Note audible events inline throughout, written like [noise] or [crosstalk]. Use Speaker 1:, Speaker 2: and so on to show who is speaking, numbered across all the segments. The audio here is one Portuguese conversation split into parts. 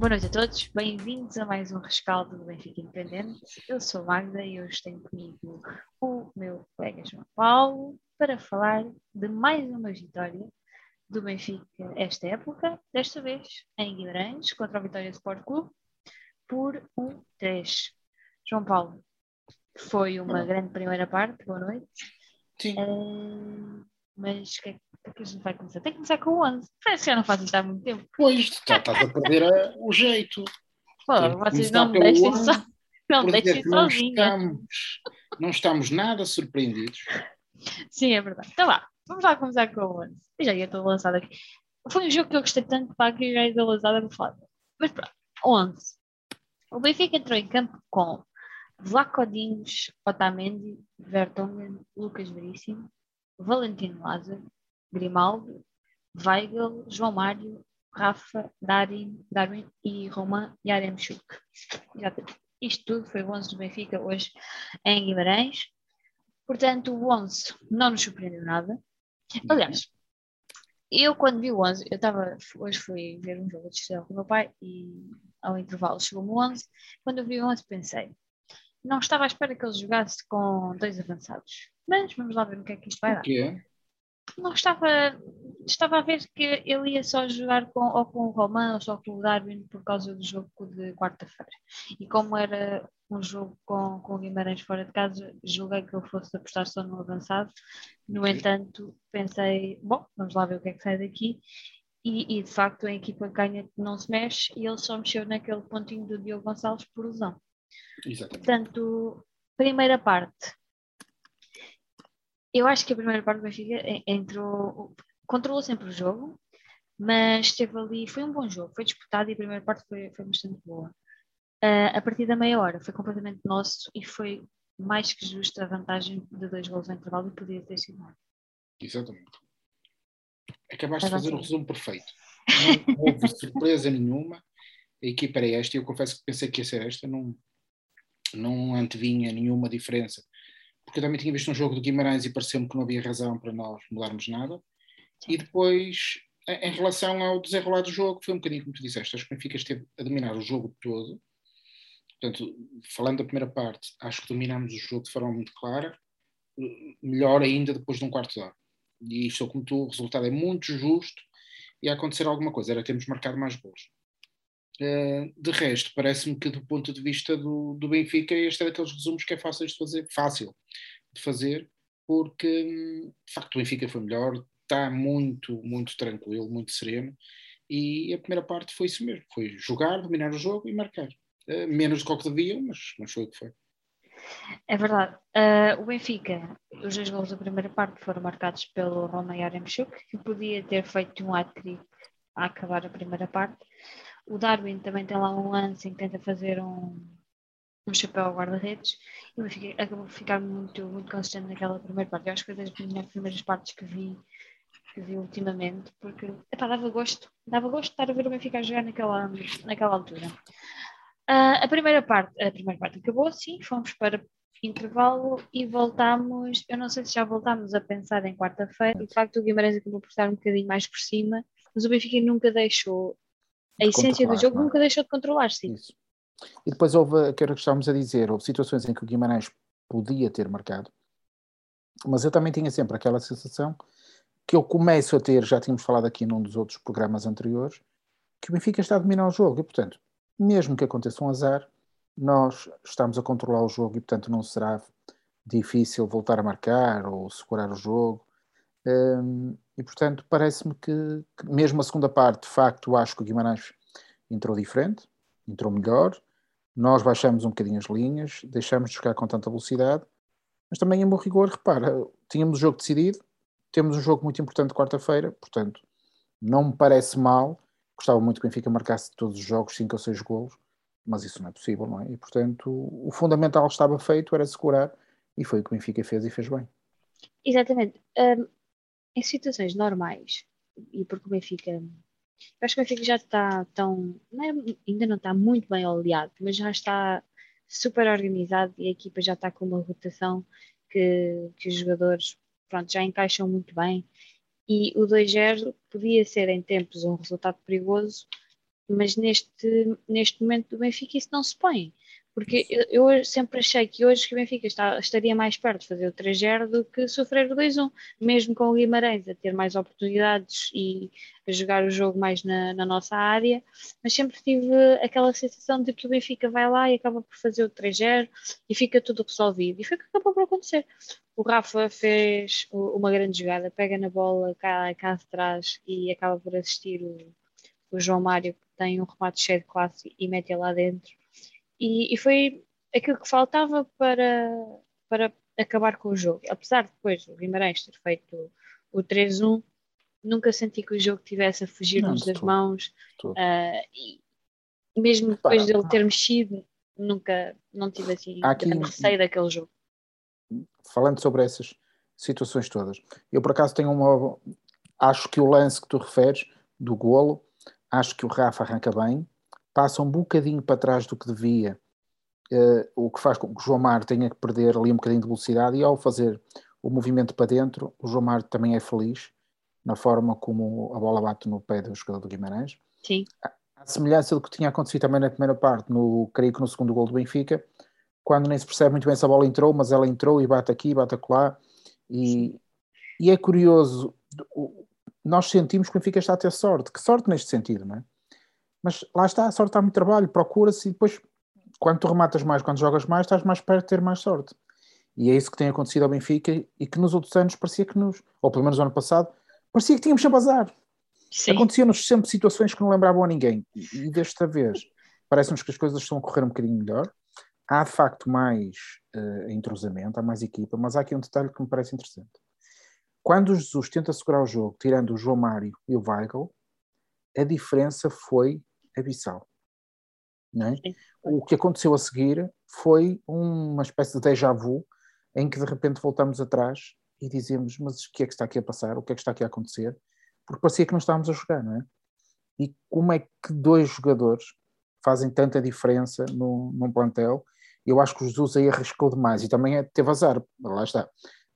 Speaker 1: Boa noite a todos, bem-vindos a mais um rescaldo do Benfica Independente. Eu sou Magda e hoje tenho comigo o meu colega João Paulo para falar de mais uma vitória do Benfica esta época, desta vez em Guimarães, contra a Vitória Sport Clube, por 1-3. João Paulo, foi uma grande primeira parte, boa noite.
Speaker 2: Sim.
Speaker 1: Uh, mas o que, é, que, que a gente vai começar? Tem que começar com o 11. Parece que já não faz isto há muito tempo.
Speaker 2: Pois, tá, estás a perder a, o jeito.
Speaker 1: Pô, vocês não me deixem só. Não me deixem
Speaker 2: não
Speaker 1: sozinha.
Speaker 2: estamos, não estamos nada surpreendidos.
Speaker 1: Sim, é verdade. Então vá, vamos lá começar com o 11. Eu já ia estou lançado aqui. Foi um jogo que eu gostei tanto para que eu já ia lançada por falar. Mas pronto, 11. O Benfica entrou em campo com Vlacodinhos, Otamendi, Vertonghen, Lucas Veríssimo, Valentino Lázaro, Grimaldo, Weigl, João Mário, Rafa, Darwin, Darwin e Roman Yaremchuk. Isto tudo foi o 11 do Benfica hoje em Guimarães. Portanto, o 11 não nos surpreendeu nada. Aliás, eu quando vi o 11, eu estava, hoje fui ver um jogo de estrela com o meu pai e ao intervalo chegou-me o 11. Quando eu vi o 11 pensei, não estava à espera que ele jogasse com dois avançados. Mas vamos lá ver o que é que isto vai dar.
Speaker 2: quê?
Speaker 1: Não estava, estava a ver que ele ia só jogar com, ou com o Roman ou só com o Darwin por causa do jogo de quarta-feira. E como era um jogo com, com o Guimarães fora de casa, julguei que ele fosse apostar só no avançado. No
Speaker 2: Ok.
Speaker 1: entanto, pensei, bom, vamos lá ver o que é que sai daqui. E, e, de facto a equipa ganha que não se mexe e ele só mexeu naquele pontinho do Diogo Gonçalves por lesão.
Speaker 2: Exatamente.
Speaker 1: Portanto, primeira parte. Eu acho que a primeira parte do Benfica en- entrou, controlou sempre o jogo, mas esteve ali, foi um bom jogo, foi disputado e a primeira parte foi, foi bastante boa. Ah, a partir da meia hora foi completamente nosso e foi mais que justa a vantagem de dois gols no intervalo e podia ter sido mais.
Speaker 2: Exatamente. Acabaste de fazer o
Speaker 1: assim.
Speaker 2: resumo perfeito. Não houve surpresa nenhuma. A equipa era esta e eu confesso que pensei que ia ser esta. Não, não antevinha nenhuma diferença. Porque eu também tinha visto um jogo de Guimarães e pareceu-me que não havia razão para nós mudarmos nada. E depois, em em relação ao desenrolar do jogo, foi um bocadinho como tu disseste. Acho que o Benfica esteve a dominar o jogo todo. Portanto, falando da primeira parte, acho que dominámos o jogo de forma muito clara. Melhor ainda depois de um quarto de hora. E estou como tu, o resultado é muito justo e a acontecer alguma coisa, era termos marcado mais gols. Eh, de resto, parece-me que do ponto de vista do, do Benfica, este é daqueles resumos que é fácil de fazer, fácil de fazer, porque hum, de facto o Benfica foi melhor, está muito, muito tranquilo, muito sereno, e a primeira parte foi isso mesmo, foi jogar, dominar o jogo e marcar. Eh, menos do que o que mas, mas foi o que foi.
Speaker 1: É verdade. Ah, o Benfica, os dois gols da primeira parte foram marcados pelo Roman Yaremchuk, que podia ter feito um hat-trick a acabar a primeira parte. O Darwin também tem lá um lance em que tenta fazer um, um chapéu ao guarda-redes e acabou por ficar muito, muito consistente naquela primeira parte. Eu acho que foi das minhas primeiras partes que vi, que vi ultimamente, porque epá, dava gosto, dava gosto de estar a ver o Benfica a jogar naquela, naquela altura. Ah, a primeira parte, a primeira parte acabou, sim, fomos para intervalo e voltámos, eu não sei se já voltámos a pensar em quarta-feira, de facto o Guimarães acabou por estar um bocadinho mais por cima, mas o Benfica nunca deixou, a essência do
Speaker 3: controlar,
Speaker 1: jogo
Speaker 3: é?
Speaker 1: nunca deixou de controlar-se.
Speaker 3: Isso. E depois houve aquilo que estávamos a dizer, houve situações em que o Guimarães podia ter marcado, mas eu também tinha sempre aquela sensação que eu começo a ter, já tínhamos falado aqui num dos outros programas anteriores, que o Benfica está a dominar o jogo e, portanto, mesmo que aconteça um azar, nós estamos a controlar o jogo e, portanto, não será difícil voltar a marcar ou segurar o jogo. Hum, e, portanto, parece-me que, que mesmo a segunda parte, de facto, acho que o Guimarães entrou diferente, entrou melhor. Nós baixamos um bocadinho as linhas, deixamos de jogar com tanta velocidade, mas também, em bom rigor, repara, tínhamos o jogo decidido, temos um jogo muito importante quarta-feira, portanto, não me parece mal. Gostava muito que o Benfica marcasse todos os jogos 5 ou 6 golos, mas isso não é possível, não é? E, portanto, o fundamental estava feito, era segurar, e foi o que o Benfica fez e fez bem.
Speaker 1: Exatamente. Hum, em situações normais, e porque o Benfica, eu acho que o Benfica já está tão, não é- ainda não está muito bem oleado, mas já está super organizado e a equipa já está com uma rotação que, que os jogadores pronto, já encaixam muito bem. E o 2-0 podia ser em tempos um resultado perigoso, mas neste, neste momento do Benfica isso não se põe. Porque eu, eu sempre achei que hoje que o Benfica está, estaria mais perto de fazer o 3-0 do que sofrer o 2-1, mesmo com o Guimarães a ter mais oportunidades e a jogar o jogo mais na, na, nossa área, mas sempre tive aquela sensação de que o Benfica vai lá e acaba por fazer o 3-0 e fica tudo resolvido. E foi o que acabou por acontecer. O Rafa fez uma grande jogada, pega na bola cá, cá atrás e acaba por assistir o, o João Mário, que tem um remate cheio de classe e mete lá dentro e, e foi aquilo que faltava para, para acabar com o jogo. Apesar de depois o Guimarães ter feito o 3-1, nunca senti que o jogo tivesse a fugir-nos das mãos. Uh, e mesmo depois dele ter mexido, nunca não tive assim aqui, receio daquele jogo.
Speaker 3: Falando sobre essas situações todas, eu por acaso tenho uma. Acho que o lance que tu referes do golo, acho que o Rafa arranca bem, passa um bocadinho para trás do que devia, uh, o que faz com que o João Mar tenha que perder ali um bocadinho de velocidade e ao fazer o movimento para dentro, o João Mar também é feliz na forma como a bola bate no pé do jogador do Guimarães.
Speaker 1: Sim.
Speaker 3: A, semelhança do que tinha acontecido também na primeira parte, no, creio que no segundo gol do Benfica, quando nem se percebe muito bem se a bola entrou, mas ela entrou e bate aqui, bate acolá, e, e é curioso, nós sentimos que o Benfica está a ter sorte, que sorte neste sentido, não é? Mas lá está, a sorte está muito trabalho, procura-se e depois, quando tu rematas mais, quando jogas mais, estás mais perto de ter mais sorte. E é isso que tem acontecido ao Benfica e que nos outros anos parecia que nos, ou pelo menos no ano passado, parecia que tínhamos sempre azar. Acontecia-nos sempre situações que não lembravam a ninguém. E, e desta vez parece-nos que as coisas estão a correr um bocadinho melhor. Há de facto mais uh, entrosamento, há mais equipa, mas há aqui um detalhe que me parece interessante. Quando o Jesus tenta segurar o jogo, tirando o João Mário e o Weigl, a diferença foi abissal. É? O que aconteceu a seguir foi uma espécie de déjà vu em que de repente voltamos atrás e dizemos: Mas o que é que está aqui a passar? O que é que está aqui a acontecer? Porque parecia que não estávamos a jogar, não é? E como é que dois jogadores fazem tanta diferença no, num plantel? Eu acho que o Jesus aí arriscou demais e também é, teve azar, lá está,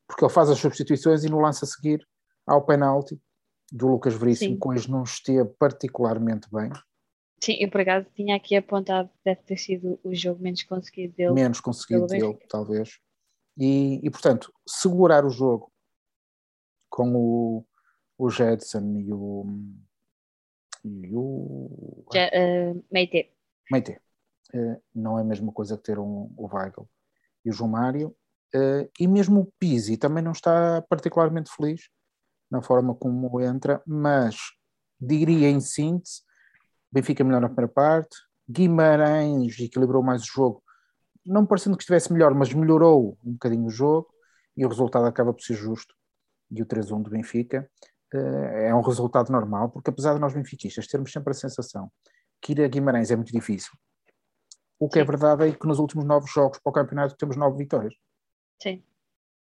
Speaker 3: porque ele faz as substituições e no lance a seguir ao penalti do Lucas Veríssimo, que hoje não esteve particularmente bem.
Speaker 1: Sim, eu por acaso tinha aqui apontado que deve ter sido o jogo menos conseguido dele.
Speaker 3: Menos conseguido dele, talvez. E, e, portanto, segurar o jogo com o, o Jedson e o. E o.
Speaker 1: Já, uh, Meite.
Speaker 3: Meite. Uh, não é a mesma coisa que ter um, o Weigl e o João Mário. Uh, e mesmo o Pizzi também não está particularmente feliz na forma como entra, mas diria em síntese Benfica melhor na primeira parte, Guimarães equilibrou mais o jogo, não parecendo que estivesse melhor, mas melhorou um bocadinho o jogo e o resultado acaba por ser justo. E o 3-1 do Benfica uh, é um resultado normal, porque apesar de nós benfiquistas termos sempre a sensação que ir a Guimarães é muito difícil, o que é Sim. é verdade é que nos últimos nove jogos para o campeonato temos nove vitórias.
Speaker 1: Sim.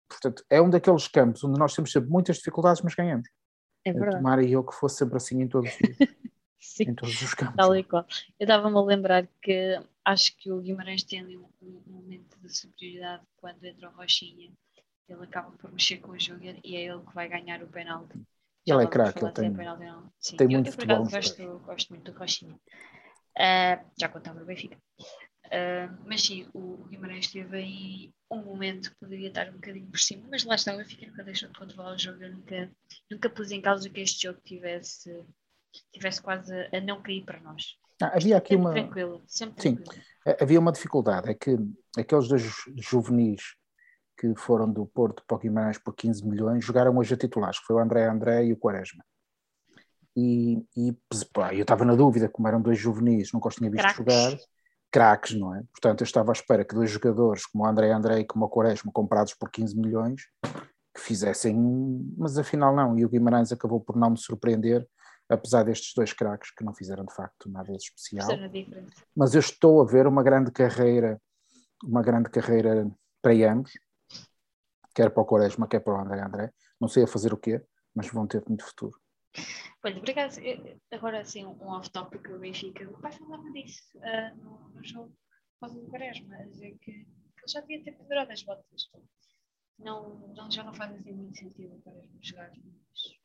Speaker 3: Portanto, é um daqueles campos onde nós temos sempre muitas dificuldades, mas ganhamos.
Speaker 1: É verdade.
Speaker 3: Tomara eu que fosse sempre assim em todos os [laughs]
Speaker 1: Sim, em todos os campos. Tal e qual. Eu estava-me a lembrar que acho que o Guimarães tem ali um, um, momento de superioridade quando entra o Rochinha. Ele acaba por mexer com o jogo e é ele que vai ganhar o penalti.
Speaker 3: ele é craque, ele tem, penalti, Sim, tem eu, muito eu, futebol.
Speaker 1: Gosto, gosto muito do Rochinha. Uh, já contava no Benfica. Uh, mas sim, o Guimarães teve aí um momento que poderia estar um bocadinho por cima, mas lá está, o Benfica nunca deixou de controlar o jogo. Eu nunca, nunca pus em causa que este jogo tivesse tivesse quase a não cair para nós.
Speaker 3: Ah, havia aqui
Speaker 1: sempre
Speaker 3: uma.
Speaker 1: Tranquilo, sempre
Speaker 3: Sim,
Speaker 1: tranquilo.
Speaker 3: havia uma dificuldade, é que aqueles dois juvenis que foram do Porto para o Guimarães por 15 milhões jogaram hoje a titulares, que foi o André André e o Quaresma. E, e pá, eu estava na dúvida, como eram dois juvenis, nunca os tinha visto craques. jogar, craques, não é? Portanto, eu estava à espera que dois jogadores como o André André e como o Quaresma, comprados por 15 milhões, que fizessem, mas afinal não, e o Guimarães acabou por não me surpreender apesar destes dois craques que não fizeram de facto nada de especial. Mas eu estou a ver uma grande carreira, uma grande carreira para ambos, quer para o Quaresma, quer para o André André. Não sei a fazer o quê, mas vão ter muito futuro.
Speaker 1: Olha, por acaso, agora assim, um off-topic do Benfica, o pai falava disso uh, no, no jogo causa do Quaresma, a dizer que, que ele já devia ter pendurado as botas. Não, não, já não faz assim muito sentido o Quaresma jogar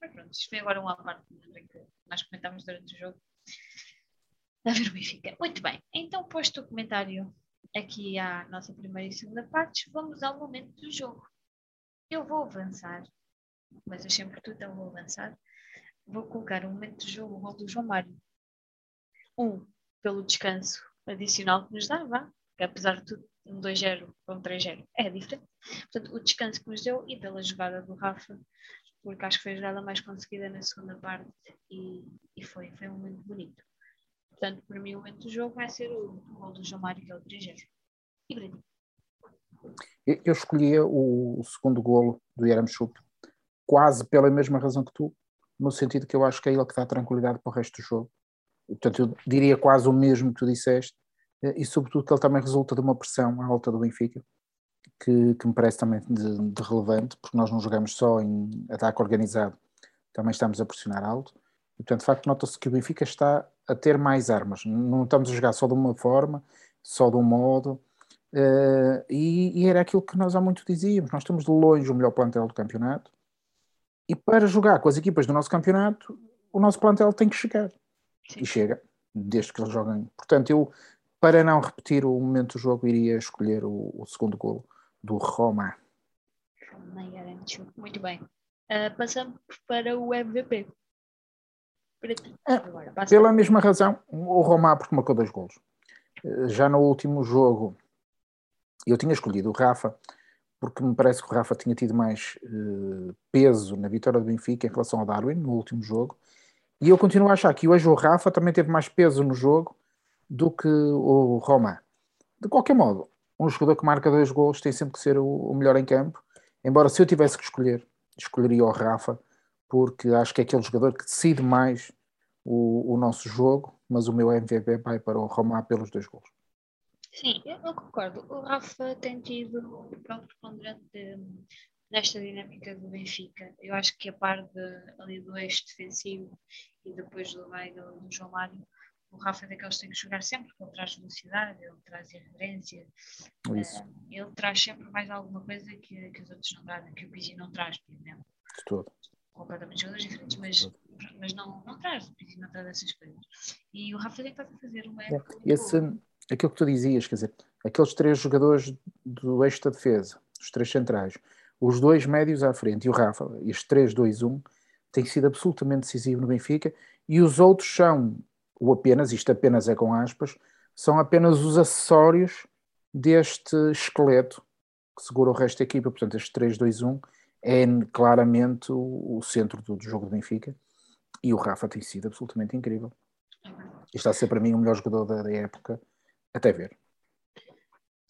Speaker 1: mas pronto, isto foi agora uma parte que nós comentámos durante o jogo. a ver o Benfica. Muito bem, então posto o comentário aqui à nossa primeira e segunda parte, vamos ao momento do jogo. Eu vou avançar, mas eu sempre que tu então vou avançar, vou colocar o momento do jogo o gol do João Mário. Um, pelo descanso adicional que nos dá, vá, que apesar de tudo, um 2-0 para um 3-0 é diferente. Portanto, o descanso que nos deu e pela jogada do Rafa, porque acho que foi a jogada mais conseguida na segunda parte e, e foi, foi um momento bonito. Portanto, para mim, o momento do jogo vai ser o, o gol do João Mário, que é o 3 E grande.
Speaker 3: Eu escolhi o, o segundo golo do Yaramchuk quase pela mesma razão que tu, no sentido que eu acho que é ele que dá tranquilidade para o resto do jogo. Portanto, eu diria quase o mesmo que tu disseste, e sobretudo que ele também resulta de uma pressão alta do Benfica, que, que me parece também de, de, relevante, porque nós não jogamos só em ataque organizado, também estamos a pressionar alto, e portanto, de facto, nota-se que o Benfica está a ter mais armas, não estamos a jogar só de uma forma, só de um modo, uh, e, e, era aquilo que nós há muito dizíamos, nós temos de longe o melhor plantel do campeonato, e para jogar com as equipas do nosso campeonato, o nosso plantel tem que chegar, Sim. e chega, desde que eles joguem. Portanto, eu para não repetir o momento do jogo, iria escolher o, o segundo golo do Roma.
Speaker 1: Muito bem. Uh, passamos para o MVP.
Speaker 3: Para ti. É, Agora, pela mesma razão, o Roma porque marcou dois golos. Uh, já no último jogo, eu tinha escolhido o Rafa, porque me parece que o Rafa tinha tido mais uh, peso na vitória do Benfica em relação ao Darwin no último jogo. E eu continuo a achar que hoje o Rafa também teve mais peso no jogo do que o Roma. De qualquer modo, um jogador que marca dois gols tem sempre que ser o, o melhor em campo. Embora se eu tivesse que escolher, escolheria o Rafa, porque acho que é aquele jogador que decide mais o, o nosso jogo, mas o meu MVP vai para o Roma pelos dois gols.
Speaker 1: Sim, eu concordo. O Rafa tem tido um papel preponderante nesta dinâmica do Benfica. Eu acho que a par de, ali do eixo defensivo e depois do Weigl do João Mário, o Rafa é daqueles que tem que jogar sempre, porque ele traz velocidade, ele traz irreverência, uh, ele traz sempre mais alguma coisa que, que os outros não trazem, que o Pizzi não traz, por exemplo.
Speaker 3: De todo.
Speaker 1: Completamente jogadores diferentes, mas, mas não, não traz, o Pizzi não traz essas coisas. E o Rafa tem que fazer uma é, época.
Speaker 3: É, esse, aquilo que tu dizias, quer dizer, aqueles três jogadores do eixo da defesa, os três centrais, os dois médios à frente e o Rafa, este 3-2-1, tem sido absolutamente decisivo no Benfica e os outros são o apenas, isto apenas é com aspas, são apenas os acessórios deste esqueleto que segura o resto da equipa. Portanto, este 3-2-1 é claramente o, centro do, jogo do Benfica e o Rafa tem sido absolutamente incrível. E está a ser para mim o melhor jogador da, da época, até ver.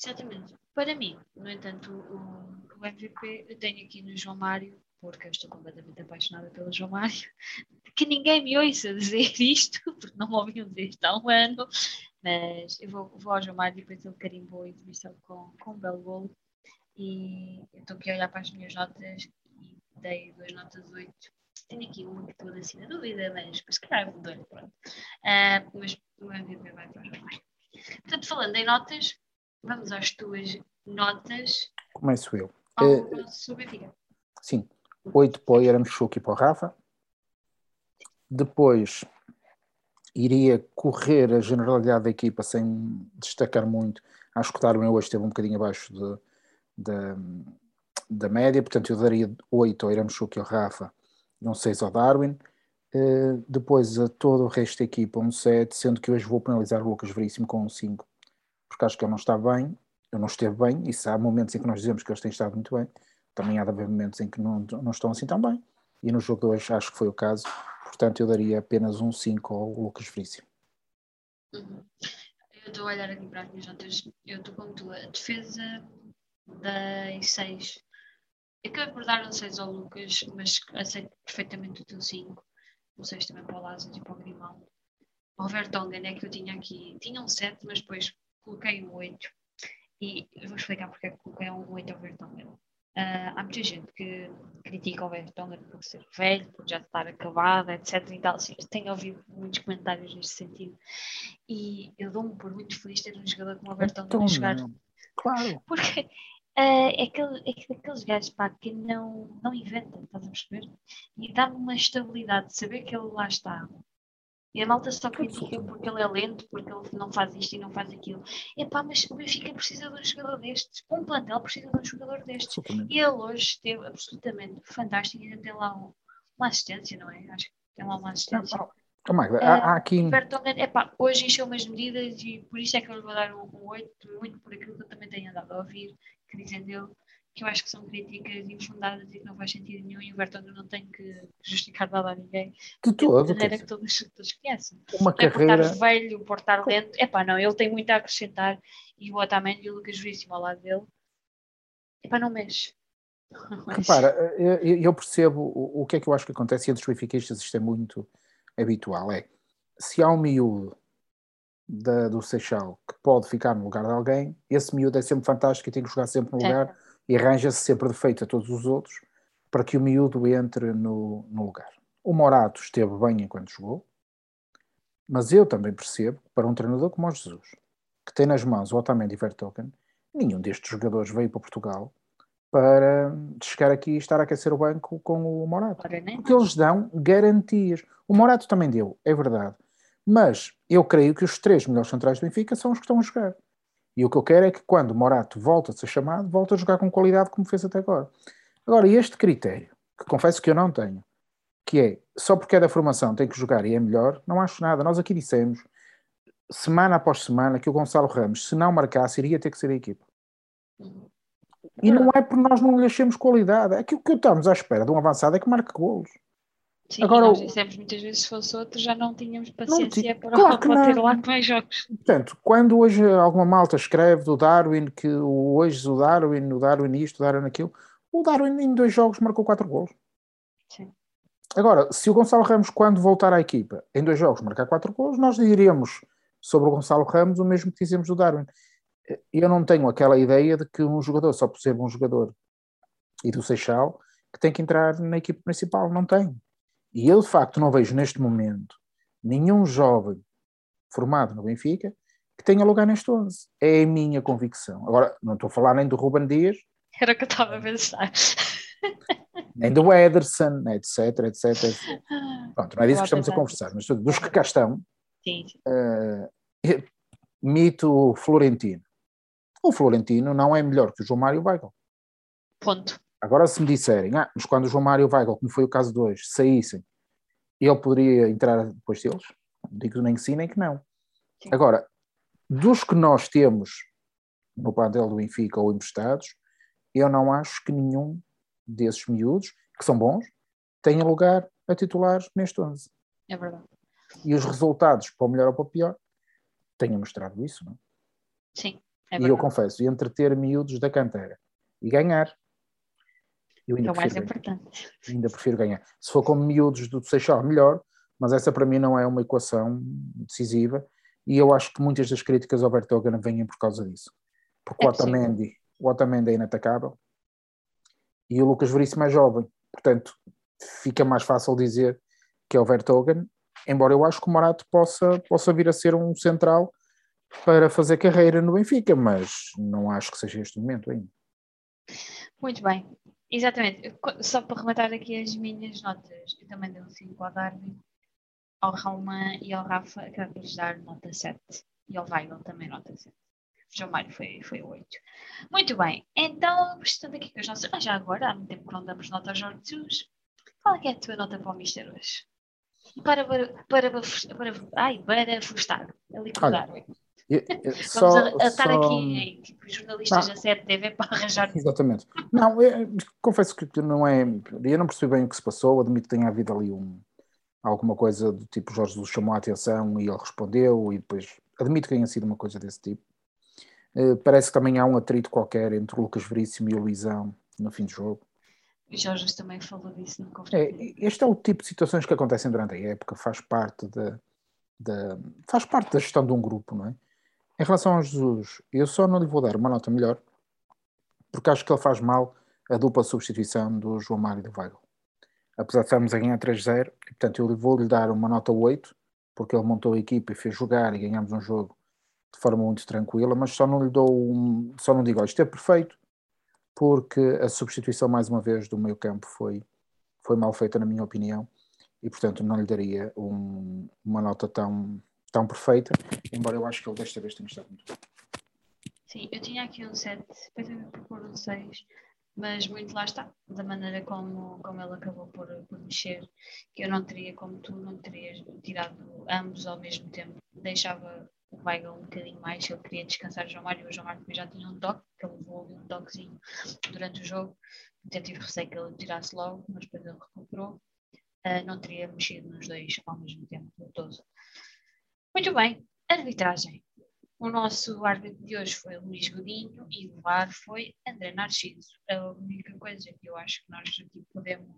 Speaker 1: Exatamente. Para mim, no entanto, o, o MVP eu tenho aqui no João Mário porque eu estou completamente apaixonada pelo João Mário, [laughs] que ninguém me ouça dizer isto, [laughs] porque não me ouviam dizer isto há um ano, mas eu vou, vou ao João Mário e depois ele carimbou a entrevista com, com um belo bolo, e eu estou aqui a olhar para as minhas notas e dei duas notas oito. Tenho aqui uma que estou assim na dúvida, mas, mas se calhar vou dar, pronto. Uh, mas o MVP vai para o João Mário. Portanto, falando em notas, vamos às tuas notas.
Speaker 3: Começo eu.
Speaker 1: Ao uh, nosso Benfica.
Speaker 3: Sim, 8 para o Yaramchuk e para o Rafa. Depois iria correr a generalidade da equipa sem destacar muito. Acho que o Darwin hoje esteve um bocadinho abaixo de, de, da média, portanto eu daria 8 ao Iramchuk e ao Rafa e um 6 ao Darwin. Uh, depois a todo o resto da equipa um 7, sendo que hoje vou penalizar o Lucas Veríssimo com um 5, porque acho que ele não está bem, ele não esteve bem, se há momentos em que nós dizemos que ele tem estado muito bem, também há de haver momentos em que não, não estão assim tão bem, e no jogo de hoje acho que foi o caso, portanto eu daria apenas um 5 ao Lucas Frício.
Speaker 1: Uhum. Eu estou a olhar aqui para as minhas notas, eu estou com tu, a defesa das 6. Eu acabei por dar um 6 ao Lucas, mas aceito perfeitamente o teu 5. Um 6 também para o Lázaro e para o Grimão. O Vertonghen é que eu tinha aqui, tinha um 7, mas depois coloquei um 8. E vou explicar porque é que coloquei um 8 ao Vertonghen. Uh, há muita gente que critica o Vertonghen por ser velho, por já estar acabado, etc. E tal. Tenho ouvido muitos comentários neste sentido. E eu dou-me por muito feliz ter um jogador como o então, a jogar.
Speaker 3: Claro. [laughs]
Speaker 1: Porque uh, é, aquele, é aqueles gajos pá, que não, não inventam, estás a perceber? E dá-me uma estabilidade de saber que ele lá está. E a malta só critica porque ele é lento, porque ele não faz isto e não faz aquilo. Epá, mas o Benfica precisa de um jogador destes. Um plantel precisa de um jogador destes. E ele hoje esteve absolutamente fantástico. Ainda tem lá um, uma assistência, não é? Acho que tem lá uma assistência.
Speaker 3: Oh, Magda, há, há aqui.
Speaker 1: epá, hoje encheu umas medidas e por isso é que eu lhe vou dar um, um 8, muito por aquilo que eu também tenho andado a ouvir, que dizem dele que eu acho que são críticas infundadas e que não faz sentido nenhum e o Bertone não tem que justificar nada a ninguém.
Speaker 3: De todo.
Speaker 1: É carreira que todos, todos conhecem.
Speaker 3: Uma
Speaker 1: não
Speaker 3: carreira...
Speaker 1: é portar velho, portar lento. É pá, não, ele tem muito a acrescentar e o Otamendi e o Lucas Veríssimo ao lado dele. É pá, não mexe.
Speaker 3: Repara, eu, eu percebo o, o, que é que eu acho que acontece e entre os benfiquistas isto é muito habitual, é se há um miúdo da, do Seixal que pode ficar no lugar de alguém, esse miúdo é sempre fantástico e tem que jogar sempre no lugar e arranja-se sempre defeito a todos os outros para que o miúdo entre no, no lugar. O Morato esteve bem enquanto jogou, mas eu também percebo para um treinador como o Jesus, que tem nas mãos o Otamendi e Vertogen, nenhum destes jogadores veio para Portugal para chegar aqui e estar a aquecer o banco com o Morato. Porque eles dão garantias. O Morato também deu, é verdade. Mas eu creio que os três melhores centrais do Benfica são os que estão a jogar. E o que eu quero é que quando Morato volta a ser chamado, volte a jogar com qualidade como fez até agora. Agora, este critério, que confesso que eu não tenho, que é só porque é da formação tem que jogar e é melhor, não acho nada. Nós aqui dissemos, semana após semana, que o Gonçalo Ramos, se não marcasse, iria ter que ser a equipa. E não é por nós não lhe achemos qualidade, é que o que estamos à espera de um avançado é que marque golos.
Speaker 1: Sim, Agora, nós dissemos muitas vezes se fosse outro já não tínhamos paciência não, para, claro [laughs] para ter lá mais jogos.
Speaker 3: Portanto, quando hoje alguma malta escreve do Darwin que hoje o Darwin, o Darwin isto, o Darwin aquilo, o Darwin em dois jogos marcou quatro gols. Sim. Agora, se o Gonçalo Ramos, quando voltar à equipa, em dois jogos marcar quatro gols, nós diríamos sobre o Gonçalo Ramos o mesmo que dizemos do Darwin. Eu não tenho aquela ideia de que um jogador, só por ser um jogador e do Seixal, que tem que entrar na equipe principal. Não tem. E eu, de facto, não vejo neste momento nenhum jovem formado no Benfica que tenha lugar neste 11. É a minha convicção. Agora, não estou a falar nem do Ruben Dias.
Speaker 1: Era o que eu estava a pensar.
Speaker 3: Nem do Ederson, etc, etc, etc. Pronto, não é disso que estamos a conversar, mas dos que cá estão,
Speaker 1: sim.
Speaker 3: Uh, mito Florentino. O Florentino não é melhor que o João Mário Weigl.
Speaker 1: Ponto.
Speaker 3: Agora, se me disserem, ah, mas quando o João Mário Weigl, como foi o caso de hoje, saíssem, ele poderia entrar depois deles? Digo nem que sim, nem que não. Sim. Agora, dos que nós temos no plantel do Benfica ou emprestados, eu não acho que nenhum desses miúdos, que são bons, tenha lugar a titular neste 11.
Speaker 1: É verdade.
Speaker 3: E os resultados, para o melhor ou para o pior, tenham mostrado isso, não é?
Speaker 1: Sim.
Speaker 3: É e eu confesso, entre ter miúdos da canteira e ganhar,
Speaker 1: eu ainda é o mais importante.
Speaker 3: Ainda prefiro ganhar. Se for como miúdos do Seixal, melhor, mas essa para mim não é uma equação decisiva e eu acho que muitas das críticas ao Bertogan vêm por causa disso. Porque é o, Otamendi, o Otamendi é inatacável e o Lucas Veríssimo é jovem, portanto fica mais fácil dizer que é o Vertogen, embora eu acho que o Morato possa, possa vir a ser um central para fazer carreira no Benfica, mas não acho que seja este momento ainda.
Speaker 1: Muito bem. Exatamente. Só para rematar aqui as minhas notas, eu também dei um 5 ao Darwin, ao Rauman e ao Rafa, acabo de lhes dar nota 7. E ao Weigl também nota 7. O João Mário foi, foi 8. Muito bem. Então, estando aqui com as nossas. Ah, já agora, há muito tempo que não damos nota ao Jorge Jesus. Qual é, é a tua nota para o Mister hoje? Para, para, para, para, para, ai, para frustrar. Ali com o Darwin.
Speaker 3: Eu, eu, [laughs]
Speaker 1: só, Vamos a, a estar só... aqui em tipo, jornalistas da série TV para arranjar.
Speaker 3: Exatamente. Não, eu, confesso que não é. Eu não percebi bem o que se passou, admito que tenha havido ali um, alguma coisa do tipo Jorge Jesus chamou a atenção e ele respondeu, e depois admito que tenha sido uma coisa desse tipo. Uh, parece que também há um atrito qualquer entre o Lucas Veríssimo e o Luizão no fim do jogo.
Speaker 1: O Jorge também falou disso no
Speaker 3: é, Este é o tipo de situações que acontecem durante a época, faz parte da, da, faz parte da gestão de um grupo, não é? Em relação ao Jesus, eu só não lhe vou dar uma nota melhor, porque acho que ele faz mal a dupla substituição do João Mário e do Weigl. Apesar de estarmos a ganhar 3-0, portanto eu vou-lhe dar uma nota 8, porque ele montou a equipa e fez jogar e ganhamos um jogo de forma muito tranquila, mas só não lhe dou um, só não digo, isto é perfeito, porque a substituição mais uma vez do meio campo foi, foi mal feita na minha opinião, e portanto não lhe daria um, uma nota tão, tão perfeita, embora eu acho que ele desta vez tenha estado muito bem.
Speaker 1: Sim, eu tinha aqui um 7, depois eu propor um 6, mas muito lá está, da maneira como, como ele acabou por, por mexer, que eu não teria, como tu, não terias tirado ambos ao mesmo tempo, deixava o Weigl um bocadinho mais, ele queria descansar o João Mário, o João Mário já tinha um toque, que ele levou um toquezinho durante o jogo, até tive receio que ele tirasse logo, mas depois ele recuperou, uh, não teria mexido nos dois ao mesmo tempo, todo. Muito bem, arbitragem. O nosso árbitro de hoje foi Luís Godinho e o VAR foi André Narciso. A única coisa que eu acho que nós aqui podemos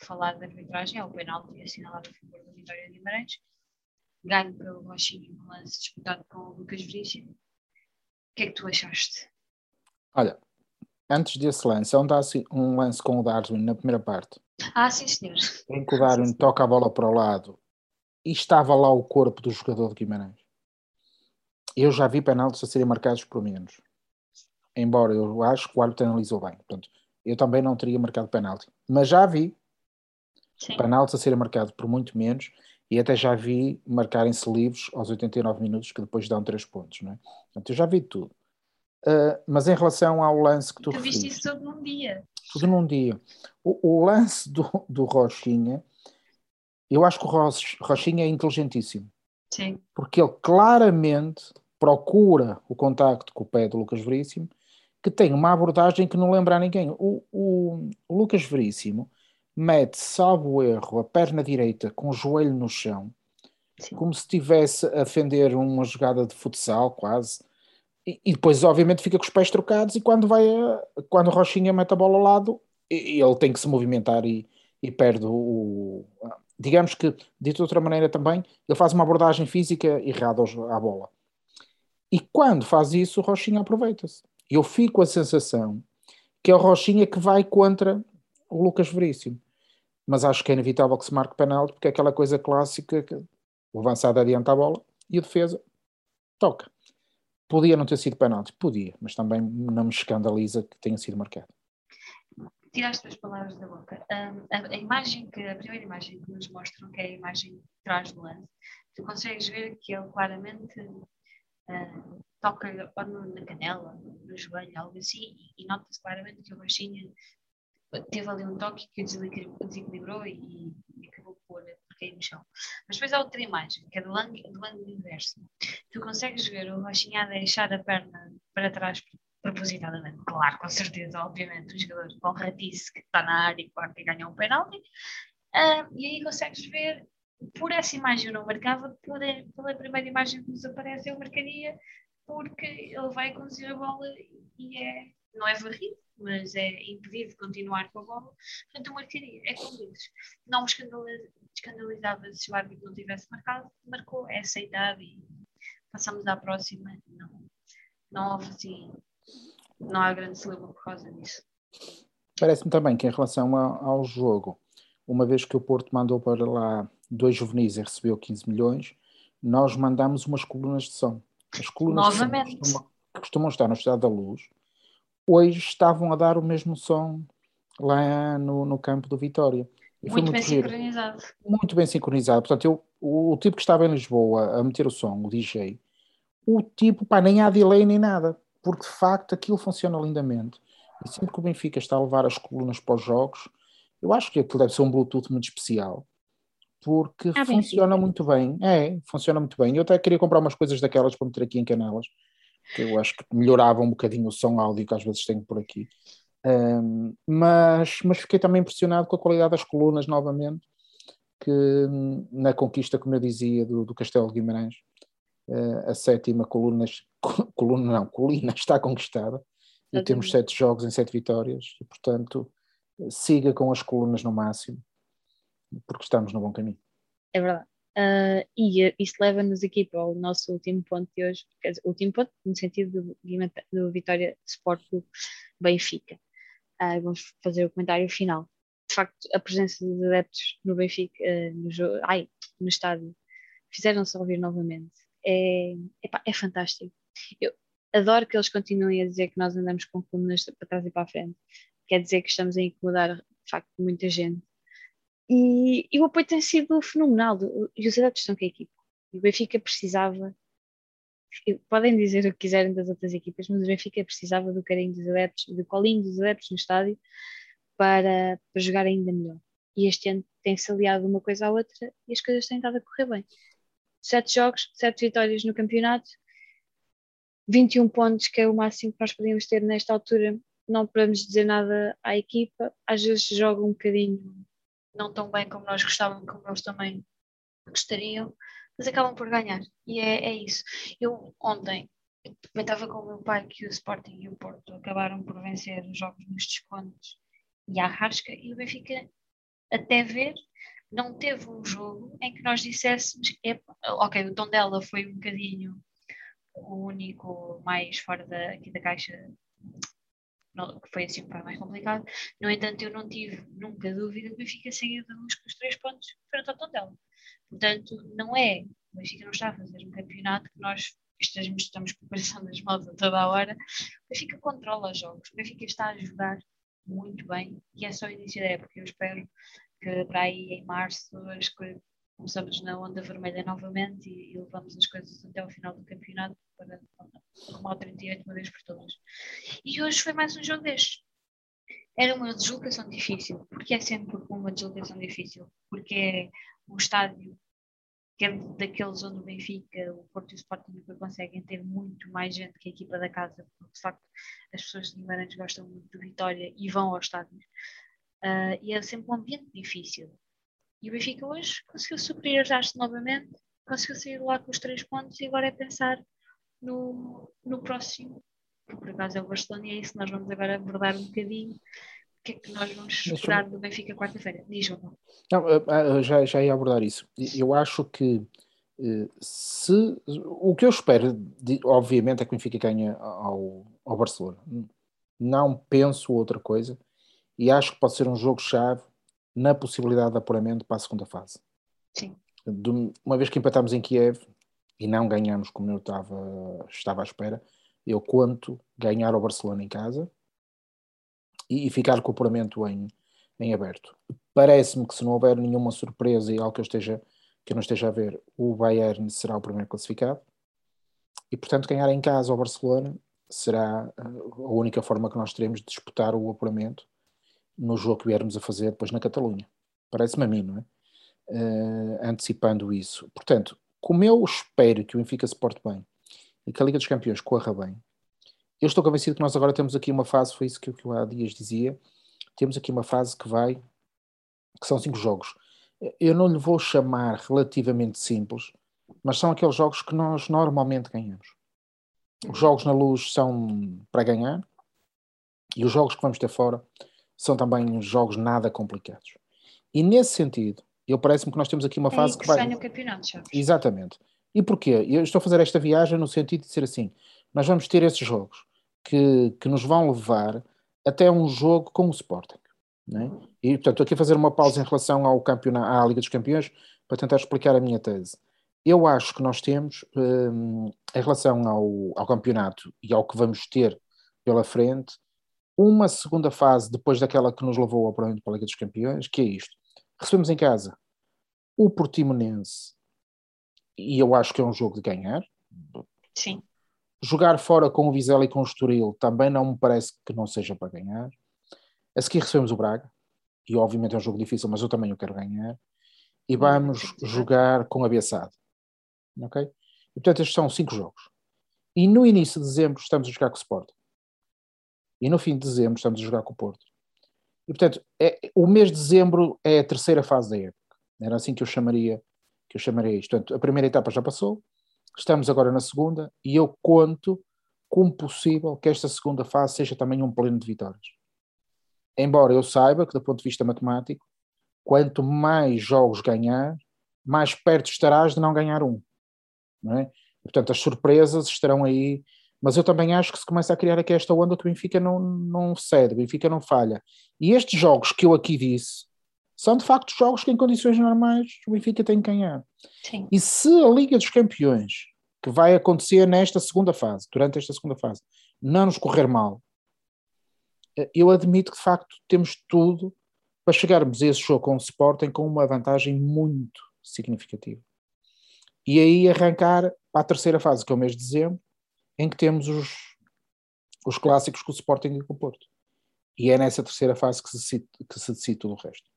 Speaker 1: falar de arbitragem é o penalti assinalado a favor da Vitória de Guimarães, ganho pelo Rochinho no lance disputado com o Lucas Veríssimo. O que é que tu achaste?
Speaker 3: Olha, antes desse lance, onde há um lance com o Darwin na primeira parte.
Speaker 1: Ah, sim, senhor.
Speaker 3: Em que o Darwin [laughs] toca a bola para o lado e estava lá o corpo do jogador de Guimarães eu já vi penaltis a serem marcados por menos. Embora eu acho que o árbitro analisou bem. Portanto, eu também não teria marcado penalti. Mas já vi Sim. penaltis a serem marcados por muito menos e até já vi marcarem-se livros aos 89 minutos que depois dão 3 pontos. Não é? Portanto, eu já vi tudo. Uh, mas em relação ao lance que tu, tu
Speaker 1: viste isso tudo num dia.
Speaker 3: Tudo num dia. O, o lance do, do Rochinha, eu acho que o Rochinha é inteligentíssimo.
Speaker 1: Sim.
Speaker 3: Porque ele claramente procura o contacto com o pé do Lucas Veríssimo, que tem uma abordagem que não lembra a ninguém. O, o, o Lucas Veríssimo mete, salvo erro, a perna direita com o joelho no chão, Sim. como se estivesse a defender uma jogada de futsal, quase. E, e, depois, obviamente, fica com os pés trocados. E quando vai a, quando o Rochinha mete a bola ao lado, ele tem que se movimentar e, e perde o. Digamos que, dito de outra maneira também, ele faz uma abordagem física errada à bola. E quando faz isso, o Rochinha aproveita-se. Eu fico a sensação que é o Rochinha que vai contra o Lucas Veríssimo. Mas acho que é inevitável que se marque penalti, porque é aquela coisa clássica que o avançado adianta a bola e o defesa toca. Podia não ter sido penalti? Podia, mas também não me escandaliza que tenha sido marcado.
Speaker 1: Tiraste as palavras da boca. Um, a, a, imagem que, a primeira imagem que nos mostram, que é a imagem de trás do lance, tu consegues ver que ele claramente uh, toca-lhe na canela, no joelho, algo assim, e, e nota-se claramente que o Rochinha teve ali um toque que o desequilibrou e, e acabou por, cair no chão. Mas depois há outra imagem, que é do ângulo, do ângulo inverso. Tu consegues ver o Rochinha a deixar a perna para trás propositadamente, claro, com certeza, obviamente, o jogador com ratice que está na área e claro que ganha um penalti, uh, e aí consegues ver por essa imagem eu não marcava, por, pela primeira imagem que nos aparece eu marcaria, porque ele vai conduzir a bola e é, não é varrido, mas é impedido de continuar com a bola, portanto eu marcaria, é como dizes. Não me escandalizava se o árbitro não tivesse marcado, marcou, é aceitado e passamos à próxima, não, não houve assim, não há grande celebra por causa disso.
Speaker 3: Parece-me também que em relação ao jogo, uma vez que o Porto mandou para lá dois juvenis e recebeu 15 milhões, nós mandamos umas colunas de som. As colunas
Speaker 1: Novamente.
Speaker 3: de som costumam, costumam estar no Estado da Luz, hoje estavam a dar o mesmo som lá no, no campo do Vitória.
Speaker 1: E muito, muito bem giro. sincronizado.
Speaker 3: Muito bem sincronizado. Portanto, eu, o, o, tipo que estava em Lisboa a meter o som, o DJ, o tipo, pá, nem há delay nem nada, porque de facto aquilo funciona lindamente. E sempre que o Benfica está a levar as colunas para os jogos, eu acho que aquilo deve ser um Bluetooth muito especial porque ah, funciona muito bem. É, funciona muito bem. Eu até queria comprar umas coisas daquelas para meter aqui em canelas, que eu acho que melhorava um bocadinho o som áudio que às vezes tenho por aqui. Um, mas, mas fiquei também impressionado com a qualidade das colunas novamente, que na conquista, como eu dizia, do, do Castelo de Guimarães, uh, a sétima coluna, coluna não, colina está conquistada e temos sete jogos em sete vitórias e portanto siga com as colunas no máximo porque estamos no bom caminho.
Speaker 1: É verdade. Uh, e isso leva-nos aqui para o nosso último ponto de hoje, quer dizer, último ponto no sentido do, do Vitória Sport Clube Benfica. Uh, vamos fazer o comentário final. De facto, a presença dos adeptos no Benfica, no, ai, no estádio, fizeram-se ouvir novamente. É, é fantástico. Eu adoro que eles continuem a dizer que nós andamos com colunas para trás e para a frente. Quer dizer que estamos a incomodar, de facto, muita gente e, e, o apoio tem sido fenomenal. E os adeptos estão com a equipa. E o Benfica precisava, podem dizer o que quiserem das outras equipas, mas o Benfica precisava do carinho dos adeptos, do colinho dos adeptos no estádio para, para jogar ainda melhor. E este ano tem-se aliado uma coisa à outra e as coisas têm estado a correr bem. Sete jogos, sete vitórias no campeonato, 21 pontos, que é o máximo que nós podíamos ter nesta altura. Não podemos dizer nada à equipa, às vezes jogam um bocadinho não tão bem como nós gostávamos, como eles também gostariam, mas acabam por ganhar. E é, é isso. Eu ontem comentava com o meu pai que o Sporting e o Porto acabaram por vencer os jogos nos descontos e a Rasca, e o Benfica, até ver, não teve um jogo em que nós disséssemos, ok, o tom dela foi um bocadinho o único mais fora da, aqui da caixa que foi assim um bocado mais complicado. No entanto, eu não tive nunca dúvida que o Benfica saiu da luz com os três pontos frente ao Tondela. Portanto, não é, o Benfica não está a fazer um campeonato que nós estamos, estamos com o coração das mãos a toda a hora. O Benfica controla os jogos, o Benfica está a jogar muito bem e é só o início da época. Eu espero que para aí em março as coisas começamos na onda vermelha novamente e, e, levamos as coisas até ao final do campeonato para arrumar o 38 uma vez por todas. E hoje foi mais um jogo destes. Era uma deslocação difícil. Porque é sempre uma deslocação difícil? Porque é um estádio que é daqueles onde o Benfica, o Porto e o Sporting conseguem ter muito mais gente que a equipa da casa, porque de facto as pessoas de Guimarães gostam muito do Vitória e vão aos estádios. Uh, e é sempre um ambiente difícil. E o Benfica hoje conseguiu superiorizar-se novamente, conseguiu sair lá com os três pontos e agora é pensar no, no próximo, que por acaso é o Barcelona, e é isso que nós vamos agora abordar um bocadinho. O que é que nós vamos esperar do Benfica quarta-feira? Diz, João.
Speaker 3: Não, eh, eh, já, já ia abordar isso. Eu acho que eh, se o que eu espero, obviamente, é que o Benfica ganhe ao, ao Barcelona. Não penso outra coisa e acho que pode ser um jogo-chave na possibilidade de apuramento para a segunda fase.
Speaker 1: Sim.
Speaker 3: De, uma vez que empatámos em Kiev e não ganhamos como eu estava, estava à espera, eu conto ganhar ao Barcelona em casa e, e ficar com o apuramento em, em aberto. Parece-me que se não houver nenhuma surpresa e algo que eu, esteja, que eu não esteja a ver, o Bayern será o primeiro classificado e, portanto, ganhar em casa ao Barcelona será a única forma que nós teremos de disputar o apuramento no jogo que viermos a fazer depois na Catalunha. Parece-me a mim, não é? Uh, antecipando isso. Portanto, como eu espero que o Benfica se porte bem e que a Liga dos Campeões corra bem, eu estou convencido que nós agora temos aqui uma fase, foi isso que, que eu há dias dizia, temos aqui uma fase que vai, que são cinco jogos. Eu não lhe vou chamar relativamente simples, mas são aqueles jogos que nós normalmente ganhamos. Os jogos na luz são para ganhar e os jogos que vamos ter fora são também jogos nada complicados. E nesse sentido, eu parece-me que nós temos aqui uma é fase
Speaker 1: que,
Speaker 3: que vai.
Speaker 1: no campeonato.
Speaker 3: Exatamente. E porquê? Eu estou a fazer esta viagem no sentido de ser assim: nós vamos ter esses jogos que, que nos vão levar até um jogo com o Sporting. É? E portanto, estou aqui a fazer uma pausa em relação ao campeonato, à Liga dos Campeões para tentar explicar a minha tese. Eu acho que nós temos, hum, em relação ao, ao campeonato e ao que vamos ter pela frente, uma segunda fase depois daquela que nos levou ao Prémio para a Liga dos Campeões, que é isto. Recebemos em casa o Portimonense, e eu acho que é um jogo de ganhar.
Speaker 1: Sim.
Speaker 3: Jogar fora com o Vizela e com o Estoril também não me parece que não seja para ganhar. A seguir recebemos o Braga, e obviamente é um jogo difícil, mas eu também o quero ganhar. E vamos jogar com a Bessade. Ok? E, portanto, estes são cinco jogos. E no início de dezembro estamos a jogar com o Sport. E no fim de dezembro estamos a jogar com o Porto. E portanto, é, o mês de dezembro é a terceira fase da época. Era assim que eu chamaria, que eu chamaria isto. Portanto, a primeira etapa já passou, estamos agora na segunda, e eu conto como possível que esta segunda fase seja também um pleno de vitórias. Embora eu saiba que, do ponto de vista matemático, quanto mais jogos ganhar, mais perto estarás de não ganhar um. Não é? Portanto, as surpresas estarão aí mas eu também acho que se começa a criar aqui esta onda que o Benfica não, não cede, o Benfica não falha. E estes jogos que eu aqui disse são de facto jogos que em condições normais o Benfica tem que ganhar.
Speaker 1: Sim.
Speaker 3: E se a Liga dos Campeões, que vai acontecer nesta segunda fase, durante esta segunda fase, não nos correr mal, eu admito que de facto temos tudo para chegarmos a esse jogo com o Sporting com uma vantagem muito significativa. E aí arrancar para a terceira fase, que é o mês de dezembro, em que temos os, os clássicos com o Sporting e com o Porto. E é nessa terceira fase que se, que se decide tudo o resto.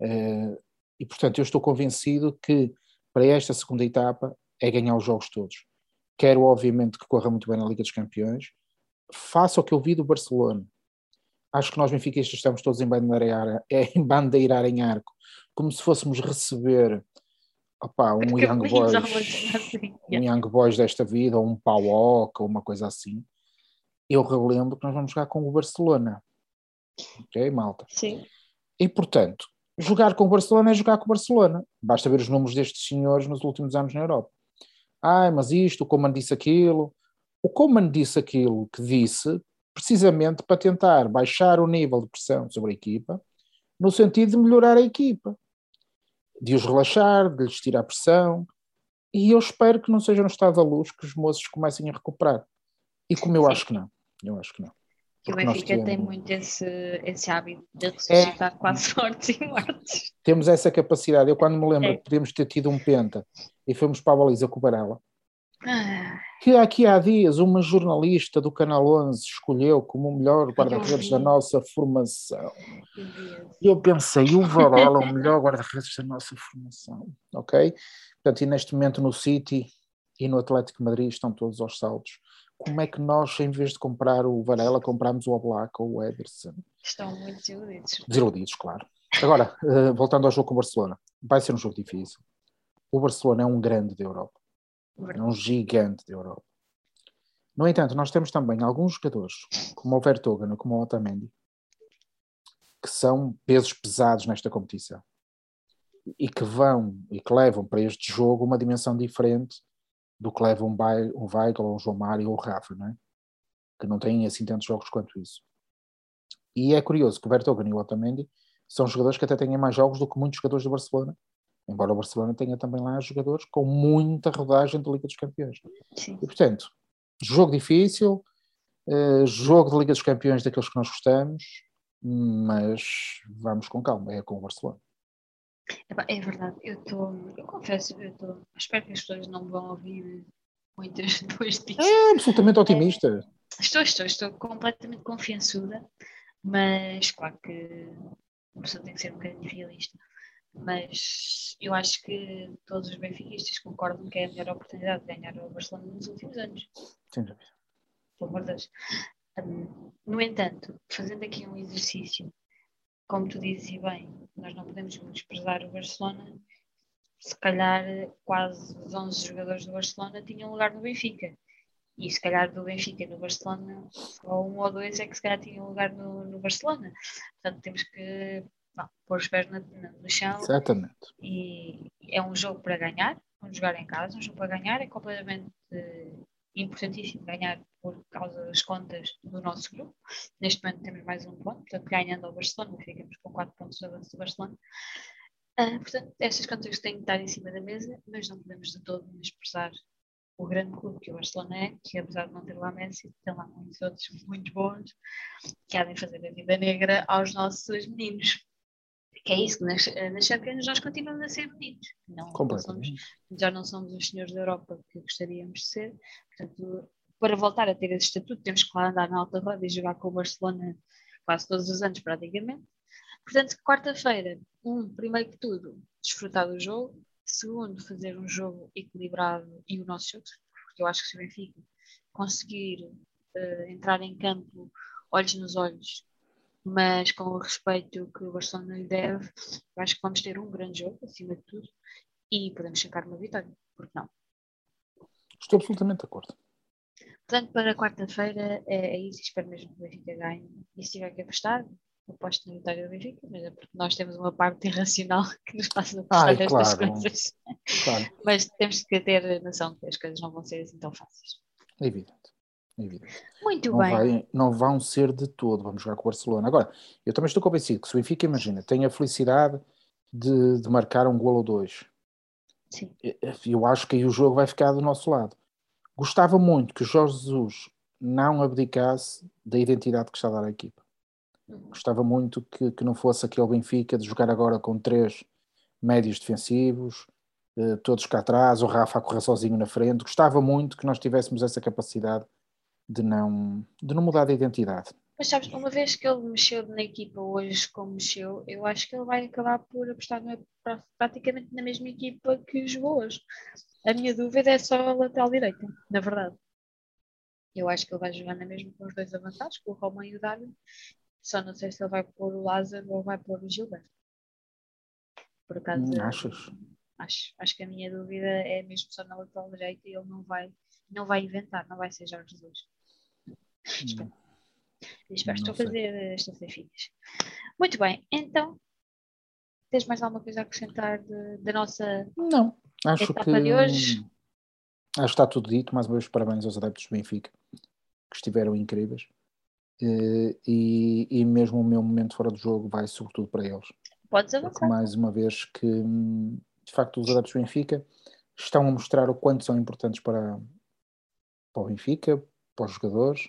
Speaker 3: Uh, e portanto, eu estou convencido que para esta segunda etapa é ganhar os jogos todos. Quero, obviamente, que corra muito bem na Liga dos Campeões. Faça o que eu vi do Barcelona. Acho que nós benfiquistas estamos todos em bandeirar, em bandeirar em arco, como se fôssemos receber opa, um Young Boys, assim, um Young Boys desta vida, ou um Pauoca, ou uma coisa assim. Eu relembro que nós vamos jogar com o Barcelona. Ok, malta?
Speaker 1: Sim.
Speaker 3: E portanto, jogar com o Barcelona é jogar com o Barcelona. Basta ver os números destes senhores nos últimos anos na Europa. Ai, mas isto, o Coman disse aquilo. O Coman disse aquilo que disse precisamente para tentar baixar o nível de pressão sobre a equipa, no sentido de melhorar a equipa, de os relaxar, de lhes tirar pressão. E eu espero que não seja no estado da luz que os moços comecem a recuperar. E como eu acho que não, eu acho que não.
Speaker 1: Que o Benfica tem muito esse, esse hábito de é. ressuscitar é, quase [laughs] mortes e mortes.
Speaker 3: Temos essa capacidade. Eu, quando me lembro é. que podíamos ter tido um penta e fomos para a baliza com o Barela. Que aqui há dias uma jornalista do Canal 11 escolheu como o melhor guarda-redes da nossa formação. E eu pensei, o Varela é o melhor guarda-redes da nossa formação. Ok? Portanto, e neste momento no City e no Atlético Madrid estão todos aos saltos como é que nós, em vez de comprar o Varela, compramos o Oblak ou o Ederson?
Speaker 1: Estão muito desiludidos.
Speaker 3: Desiludidos, claro. Agora, uh, voltando ao jogo com o Barcelona, vai ser um jogo difícil. O Barcelona é um grande da Europa. É um gigante da Europa. No entanto, nós temos também alguns jogadores, como o Vertonghen, como o Otamendi, que são pesos pesados nesta competição e que vão e que levam para este jogo uma dimensão diferente do que leva um, Weigl, um Weigl, um João Mário ou o Rafa, não é? que não têm assim tantos jogos quanto isso. E é curioso que o Vertonghen e o Otamendi são jogadores que até têm mais jogos do que muitos jogadores do Barcelona, embora o Barcelona tenha também lá jogadores com muita rodagem da Liga dos Campeões.
Speaker 1: Sim.
Speaker 3: E portanto, jogo difícil, uh, jogo de Liga dos Campeões daqueles que nós gostamos, mas vamos com calma, é com o Barcelona.
Speaker 1: É verdade, eu estou, eu confesso, eu estou, espero que as pessoas não vão ouvir muitas [laughs] depois disso.
Speaker 3: É absolutamente otimista.
Speaker 1: É, estou, estou, estou completamente confiançuda, mas claro que uma pessoa tem que ser um bocadinho realista. Mas eu acho que todos os benfiquistas concordam que é a melhor oportunidade de ganhar o Barcelona nos últimos anos.
Speaker 3: Sem dúvida.
Speaker 1: Pelo amor de Deus. Um, no entanto, fazendo aqui um exercício como tu dizes e bem, nós não podemos desprezar o Barcelona. Se calhar quase os 11 jogadores do Barcelona tinham lugar no Benfica. E se calhar do Benfica no Barcelona, só um ou dois é que se calhar tinham lugar no, no Barcelona. Portanto, temos que não, pôr os pés no, no chão.
Speaker 3: Exatamente.
Speaker 1: E é um jogo para ganhar, vamos jogar em casa, um jogo para ganhar, é completamente importantíssimo ganhar por causa das contas do nosso grupo. Neste momento temos mais um ponto, portanto, ganhando ao Barcelona, ficamos com 4 pontos de avanço do Barcelona. Uh, portanto, estas contas têm que estar em cima da mesa, mas não podemos de todo expressar o grande clube que o Barcelona é, que apesar de não ter lá Messi, tem lá muitos outros muito bons que há de fazer a vida negra aos nossos meninos que é isso, que nas, eh, nas Champions nós continuamos a ser bonitos. Não, não somos, já não somos os senhores da Europa que gostaríamos de ser. Portanto, para voltar a ter esse estatuto, temos que lá andar na alta roda e jogar com o Barcelona quase todos os anos, praticamente. Portanto, quarta-feira, um, primeiro que tudo, desfrutar do jogo. Segundo, fazer um jogo equilibrado e o nosso jogo, porque eu acho que se o Benfica conseguir uh, entrar em campo olhos nos olhos mas com o respeito que o Barcelona lhe deve, acho que vamos ter um grande jogo, acima de tudo, e podemos chegar uma vitória, porque não?
Speaker 3: Estou absolutamente de acordo.
Speaker 1: Portanto, para quarta-feira é, é, isso, espero mesmo que o Benfica ganhe. E se tiver que apostar, aposto na vitória do Benfica, mas é porque nós temos uma parte irracional [laughs] que nos passa a apostar nestas claro, coisas. Claro. mas temos que ter noção que as coisas não vão ser assim tão fáceis.
Speaker 3: É evidente.
Speaker 1: Muito
Speaker 3: não
Speaker 1: bem.
Speaker 3: Vai, não vão ser de todo, vamos jogar com o Barcelona. Agora, eu também estou convencido que se o Benfica, imagina, tem a felicidade de, de marcar um gol ou dois,
Speaker 1: Sim.
Speaker 3: eu acho que aí o jogo vai ficar do nosso lado. Gostava muito que o Jorge Jesus não abdicasse da identidade que está a dar à equipa. Gostava muito que, que não fosse aquele Benfica de jogar agora com três médios defensivos, eh, todos cá atrás, o Rafa a correr sozinho na frente. Gostava muito que nós tivéssemos essa capacidade de não, de não mudar de identidade.
Speaker 1: Mas sabes, uma vez que ele mexeu na equipa hoje como mexeu, eu acho que ele vai acabar por apostar na- pra- praticamente na mesma equipa que jogou hoje. A minha dúvida é só a lateral direita, na verdade. Eu acho que ele vai jogar na mesma com os dois avançados, com o Roman e o Darwin. Só não sei se ele vai pôr o Lázaro ou vai pôr o Gilberto. Por acaso,
Speaker 3: Hum, Achas?
Speaker 1: acho, acho que a minha dúvida é mesmo só na lateral direita e ele não vai, não vai inventar, não vai ser Jorge Jesus. Espero. Espero
Speaker 3: Não
Speaker 1: estou a fazer estas filhas. Muito bem, então tens mais alguma coisa a acrescentar de- da nossa.
Speaker 3: Não, acho
Speaker 1: Etapa
Speaker 3: que
Speaker 1: de hoje.
Speaker 3: hum, acho que está tudo dito. Mais uma vez, parabéns aos adeptos do Benfica, que estiveram incríveis. Eh, E, e mesmo o meu momento fora do jogo vai sobretudo para eles.
Speaker 1: Podes
Speaker 3: Porque
Speaker 1: avançar.
Speaker 3: mais uma vez que hum, de facto os adeptos do Benfica estão a mostrar o quanto são importantes para, para o Benfica, para os jogadores,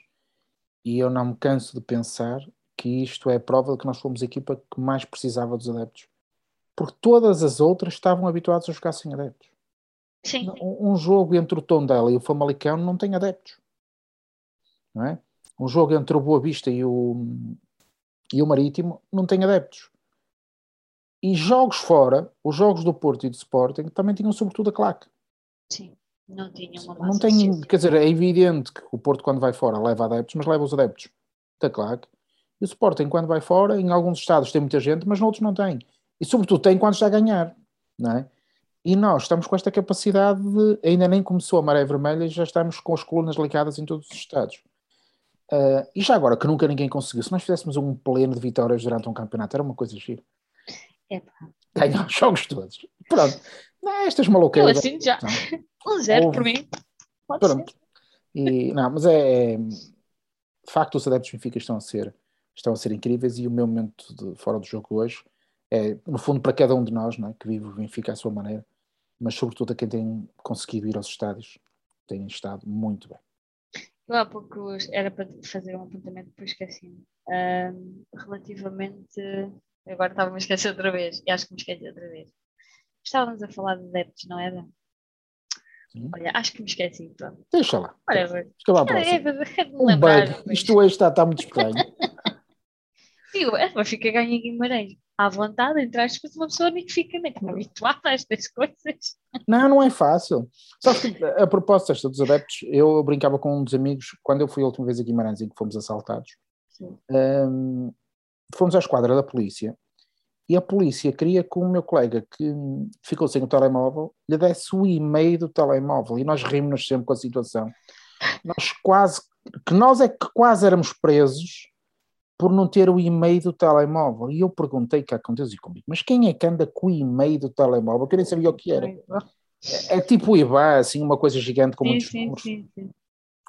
Speaker 3: e eu não me canso de pensar que isto é prova de que nós fomos a equipa que mais precisava dos adeptos. Porque todas as outras estavam habituadas a jogar sem adeptos.
Speaker 1: Sim,
Speaker 3: Um, um jogo entre o Tondela e o Famalicão não tem adeptos. Não é? Um jogo entre o Boa Vista e o, e o Marítimo não tem adeptos. E jogos fora, os jogos do Porto e do Sporting também tinham sobretudo a claque.
Speaker 1: sim. Não tinha uma
Speaker 3: Não tem, quer dizer, é evidente que o Porto quando vai fora leva adeptos, mas leva os adeptos da claque. E o Sporting quando vai fora, em alguns estados tem muita gente, mas noutros não tem. E sobretudo tem quando está a ganhar, não é? E nós estamos com esta capacidade de, ainda nem começou a maré vermelha e já estamos com as colunas ligadas em todos os estados. Ah, e já agora, que nunca ninguém conseguiu, se nós fizéssemos um pleno de vitórias durante um campeonato, era uma coisa gira. Ganhar os jogos todos. Pronto. Não, estas
Speaker 1: Eu
Speaker 3: maluqueiras.
Speaker 1: assino já.
Speaker 3: Não. [laughs]
Speaker 1: Um zero
Speaker 3: Houve.
Speaker 1: por mim. Pode.
Speaker 3: Pronto. E, não, mas é, é- de facto os adeptos Benfica estão a ser estão a ser incríveis e o meu momento de fora do jogo hoje é no fundo para cada um de nós, não é? que vive o Benfica à sua maneira, mas sobretudo a quem tem conseguido ir aos estádios, tem estado muito bem.
Speaker 1: Eu há pouco era para fazer um apontamento, depois esqueci-me. Ahm, relativamente. Agora estava-me a esquecer outra vez, e acho que me esqueci outra vez. Estávamos a falar de adeptos, não era?
Speaker 3: Sim.
Speaker 1: Olha, acho que me esqueci. Pronto.
Speaker 3: Deixa lá.
Speaker 1: Whatever.
Speaker 3: Fica lá
Speaker 1: É, é, é de me
Speaker 3: Um
Speaker 1: lembrar.
Speaker 3: bug. Isto hoje está, está muito estranho. [laughs]
Speaker 1: Digo, é, mas fica ganha em Guimarães. À vontade, entre aspas, uma pessoa nem fica nem habituada a estas coisas.
Speaker 3: Não, não é fácil. Sabes que a propósito desta dos adeptos, eu brincava com um dos amigos, quando eu fui a última vez a Guimarães em que fomos assaltados, hum, fomos à esquadra da polícia e a polícia queria que o meu colega que ficou sem o telemóvel lhe desse o e-mail do telemóvel e nós rimos sempre com a situação. Nós quase, que nós é que quase éramos presos por não ter o e-mail do telemóvel. E eu perguntei cá com Deus e comigo, mas quem é que anda com o e-mail do telemóvel? Que eu nem sabia o que era. É, é tipo o IBA, assim, uma coisa gigante com
Speaker 1: Sim,
Speaker 3: muitos
Speaker 1: sim,
Speaker 3: números.
Speaker 1: sim, sim.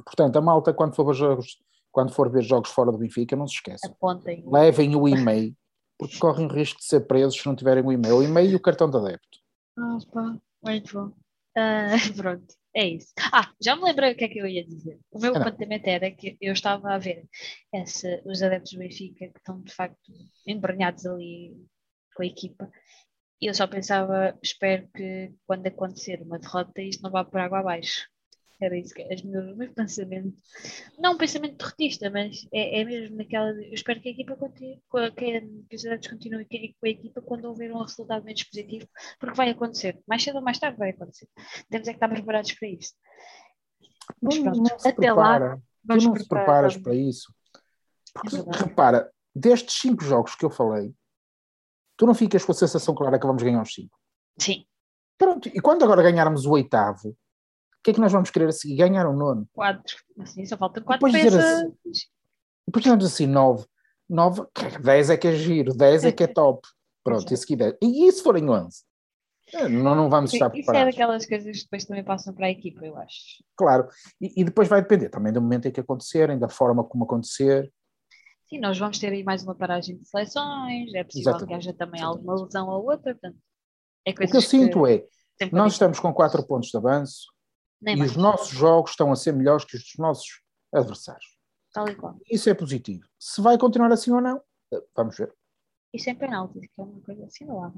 Speaker 3: Portanto, a malta, quando for ver jogos, quando for ver jogos fora do Benfica, não se esqueçam.
Speaker 1: Apontem.
Speaker 3: Levem o e-mail, porque correm o risco de ser presos se não tiverem o e-mail. O e-mail e o cartão de adepto.
Speaker 1: Ah, pá, muito bom. Ah, [laughs] pronto, é isso. Ah, já me lembrei o que é que eu ia dizer. O meu
Speaker 3: Ah,
Speaker 1: apontamento era que eu estava a ver esse, os adeptos do Benfica que estão de facto embrenhados ali com a equipa. E eu só pensava, espero que quando acontecer uma derrota isto não vá por água abaixo. Era isso que as meus, o meu pensamento. Não um pensamento derrotista, mas é, é mesmo naquela. de- Eu espero que a equipa continue, que, que os adeptos continuem com a equipa quando houver um resultado menos positivo porque vai acontecer. Mais cedo ou mais tarde vai acontecer. Temos é que estar preparados para isso. Mas
Speaker 3: Não-
Speaker 1: pronto,
Speaker 3: não se
Speaker 1: até lá.
Speaker 3: prepara. Tu
Speaker 1: vamos
Speaker 3: não te preparas para isso. Porque,
Speaker 1: É
Speaker 3: repara, destes cinco jogos que eu falei, tu não ficas com a sensação clara que vamos ganhar os cinco.
Speaker 1: Sim,
Speaker 3: Pronto, e quando agora ganharmos o oitavo, que é que nós vamos querer a seguir? Ganhar o nono.
Speaker 1: quatro. Assim, só faltam quatro
Speaker 3: Depois
Speaker 1: peças.
Speaker 3: Depois temos assim nove. Nove, 10 é que é giro, 10 é que é top. Pronto, e a seguir 10. E e se forem 11? Eh, Não, não vamos estar
Speaker 1: Isso é
Speaker 3: preparados.
Speaker 1: daquelas coisas que depois também passam para a equipa, eu acho.
Speaker 3: Claro. E, e depois vai depender também do momento em que acontecerem, da forma como acontecer.
Speaker 1: Sim, nós vamos ter aí mais uma paragem de seleções, é possível
Speaker 3: Exatamente.
Speaker 1: que haja também
Speaker 3: Exatamente.
Speaker 1: alguma lesão ou outra, portanto, é
Speaker 3: O que eu sinto é,
Speaker 1: sempre
Speaker 3: nós estamos com 4 pontos de avanço
Speaker 1: Nem
Speaker 3: e
Speaker 1: mais,
Speaker 3: os nossos jogos estão a ser melhores que os dos nossos adversários.
Speaker 1: tal e qual.
Speaker 3: Isso é positivo. Se vai continuar assim ou não, Uh, vamos ver.
Speaker 1: E sem penaltis, que é uma coisa assim lá.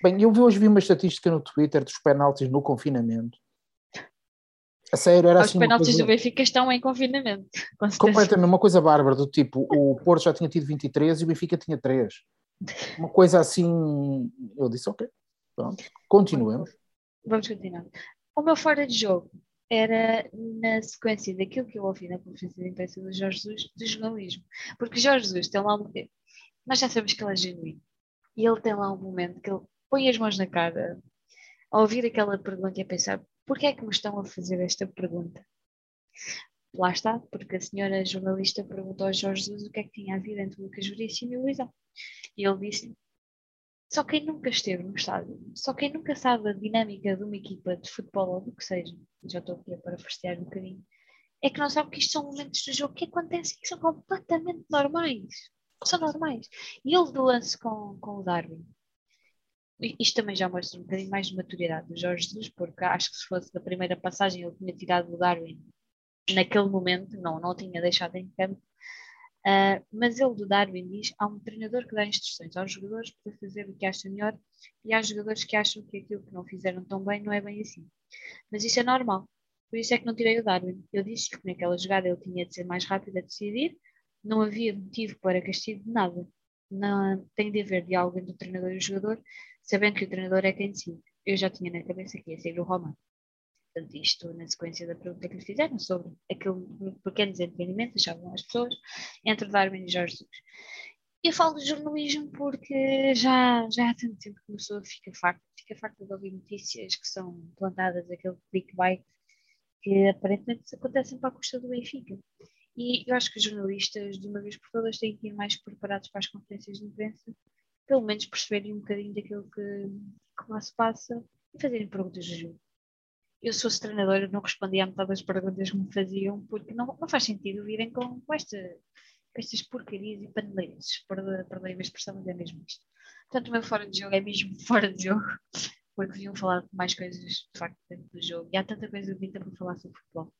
Speaker 3: Bem, eu hoje vi uma estatística no Twitter dos penaltis no confinamento. A sério, era
Speaker 1: Os
Speaker 3: assim. uma
Speaker 1: penaltis
Speaker 3: coisa-
Speaker 1: do Benfica estão em confinamento. com.
Speaker 3: Completamente, uma coisa bárbara, do tipo, o Porto já tinha tido 23 e o Benfica tinha 3. Uma coisa assim, eu disse, ok, pronto, continuemos.
Speaker 1: Vamos continuar. O meu fora de jogo era na sequência daquilo que eu ouvi na conferência de imprensa do Jorge Jesus, do jornalismo. Porque Jorge Jesus tem lá um nós já sabemos que ele é genuíno, e ele tem lá um momento que ele põe as mãos na cara a ouvir aquela pergunta e a pensar, porquê é que me estão a fazer esta pergunta? Lá está, porque a senhora jornalista perguntou ao Jorge Jesus o que é que tinha havido entre o Lucas Veríssimo e o Luizão. E ele disse só quem nunca esteve no estádio, só quem nunca sabe a dinâmica de uma equipa de futebol ou do que seja, já estou aqui a parafrasear um bocadinho, é que não sabe que isto são momentos do jogo que acontecem que são completamente normais. São normais. E ele do lance com, com o Darwin. Isto também já mostra um bocadinho mais de maturidade do Jorge Jesus, porque acho que se fosse da primeira passagem ele tinha tirado o Darwin naquele momento, não, não o tinha deixado em campo. Ah, mas ele do Darwin diz: há um treinador que dá instruções aos jogadores para fazer o que acha melhor, e há jogadores que acham que aquilo que não fizeram tão bem não é bem assim. Mas isso é normal. Por isso é que não tirei o Darwin. Eu disse que naquela jogada ele tinha de ser mais rápido a decidir, não havia motivo para castigo de nada. Não, tem de haver diálogo entre o treinador e o jogador, sabendo que o treinador é quem decide. Eu já tinha na cabeça que ia ser o Romano. Portanto, isto na sequência da pergunta que lhe fizeram sobre aquele pequeno desentendimento, achavam as pessoas, entre Darwin e Jorge Jesus. Eu falo de jornalismo porque já, já há tanto tempo que uma pessoa fica farta, fica farta de ouvir notícias que são plantadas, aquele clickbait, que aparentemente acontecem para a custa do Benfica. E eu acho que os jornalistas, de uma vez por todas, têm que ir mais preparados para as conferências de imprensa, pelo menos perceberem um bocadinho daquilo que, que lá se passa e fazerem perguntas de jogo. Eu, se fosse treinadora, não respondia a metade das perguntas que me faziam, porque não, não faz sentido virem com, com, esta, com estas porcarias e paneleiras. Perdoe perdoe a expressão, mas é mesmo isto. Portanto, o meu fora de jogo é mesmo [laughs] fora de jogo, porque deviam falar de mais coisas, de facto, dentro do jogo. E há tanta coisa bonita para falar sobre futebol.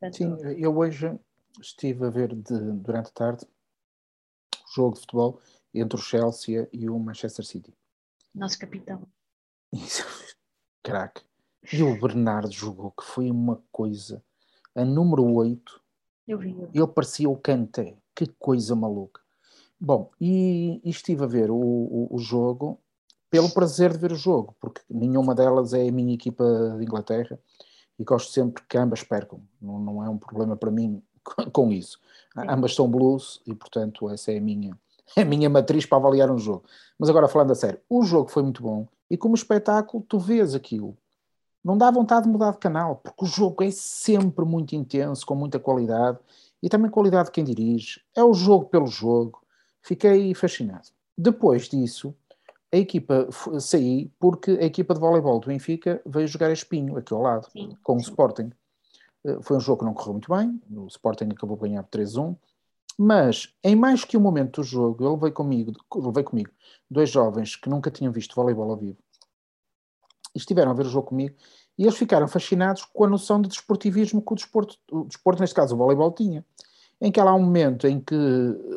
Speaker 1: Portanto,
Speaker 3: Sim, eu hoje estive a ver de- durante a tarde o jogo de futebol entre o Chelsea e o Manchester City.
Speaker 1: nosso capitão. [laughs]
Speaker 3: Isso, craque. E o Bernardo jogou, que foi uma coisa. A número 8,
Speaker 1: Eu vi. eu vi.
Speaker 3: ele parecia o Kanté. Que coisa maluca. Bom, e, e estive a ver o, o, o jogo pelo prazer de ver o jogo, porque nenhuma delas é a minha equipa de Inglaterra e gosto sempre que ambas percam. Não, não é um problema para mim [laughs] com isso.
Speaker 1: Sim.
Speaker 3: Ambas são blues e, portanto, essa é a minha, [laughs] a minha matriz para avaliar um jogo. Mas agora, falando a sério, o jogo foi muito bom e como espetáculo, tu vês aquilo. Não dá vontade de mudar de canal, porque o jogo é sempre muito intenso, com muita qualidade e também qualidade de quem dirige. É o jogo pelo jogo. Fiquei fascinado. Depois disso, a equipa saí porque a equipa de voleibol do Benfica veio jogar a Espinho, aqui ao lado,
Speaker 1: Sim,
Speaker 3: com o. Sporting. Eh, Foi um jogo que não correu muito bem, o Sporting acabou a ganhar por 3-1, mas em mais que um momento do jogo, ele veio comigo, ele veio comigo dois jovens que nunca tinham visto voleibol ao vivo e estiveram a ver o jogo comigo e eles ficaram fascinados com a noção de desportivismo que o desporto, o desporto neste caso o voleibol, tinha. Em que há um momento em que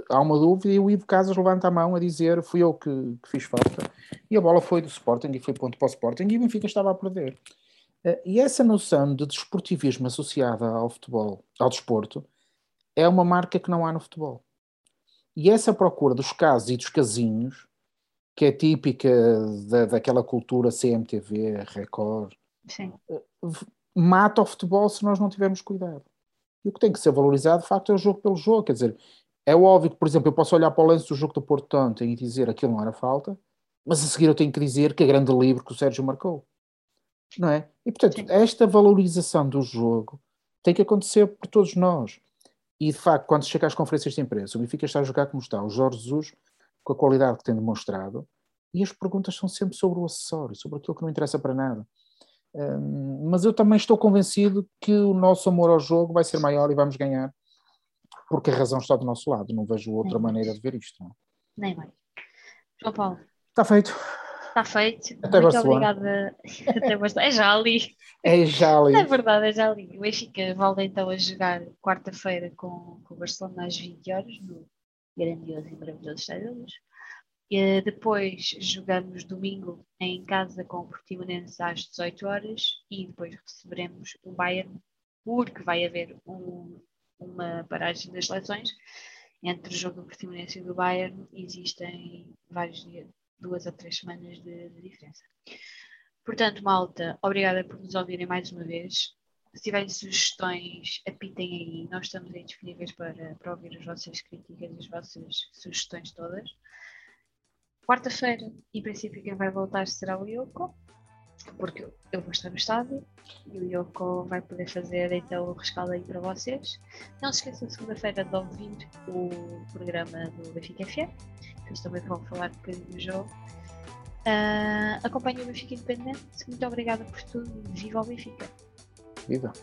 Speaker 3: há uma dúvida e o Ivo Casas levanta a mão a dizer fui eu que, que fiz falta e a bola foi do Sporting e foi ponto para o Sporting e o Benfica estava a perder. Eh, E essa noção de desportivismo associada ao futebol, ao desporto, é uma marca que não há no futebol. E essa procura dos casos e dos casinhos, que é típica da, daquela cultura CMTV, Record,
Speaker 1: Sim.
Speaker 3: v- mata o futebol se nós não tivermos cuidado. E o que tem que ser valorizado, de facto, é o jogo pelo jogo. Quer dizer, é óbvio que, por exemplo, eu posso olhar para o lance do jogo do Porto ontem e dizer aquilo não era falta, mas a seguir eu tenho que dizer que é grande livre que o Sérgio marcou. Não é? E, portanto,
Speaker 1: Sim.
Speaker 3: esta valorização do jogo tem que acontecer por todos nós. E, de facto, quando chega às conferências de imprensa, o Benfica está a jogar como está, o Jorge Jesus, com a qualidade que tem demonstrado, e as perguntas são sempre sobre o acessório, sobre aquilo que não interessa para nada. Hum, mas eu também estou convencido que o nosso amor ao jogo vai ser maior e vamos ganhar, porque a razão está do nosso lado. Não vejo outra
Speaker 1: Sim.
Speaker 3: maneira de ver isto. não é?
Speaker 1: Nem mais. João Paulo,
Speaker 3: Está feito.
Speaker 1: está feito.
Speaker 3: Até
Speaker 1: Muito
Speaker 3: Barcelona.
Speaker 1: obrigada. [laughs] Até. É já ali.
Speaker 3: É já ali.
Speaker 1: É verdade, é já ali. O Benfica volta então a jogar quarta-feira com, com o Barcelona às 20 horas no, grandioso e maravilhoso Estádio da Luz. E, depois jogamos domingo em casa com o Portimonense às 18 horas e depois receberemos o Bayern, porque vai haver um, uma paragem das seleções. Entre o jogo do Portimonense e do Bayern existem vários dias, duas a três semanas de, de diferença. Portanto, malta, obrigada por nos ouvirem mais uma vez. Se tiverem sugestões, apitem aí. Nós estamos aí disponíveis para, para ouvir as vossas críticas, as vossas sugestões todas. Quarta-feira, em princípio, quem vai voltar será o Yoko, porque eu vou estar no estádio e o Yoko vai poder fazer então o rescaldo aí para vocês. Não se esqueçam, segunda-feira, de ouvir o programa do Benfica FM, que eles também vão falar um bocadinho do jogo. Uh, acompanhe o Benfica Independente. Muito obrigada por tudo. Viva o Benfica!
Speaker 3: Viva!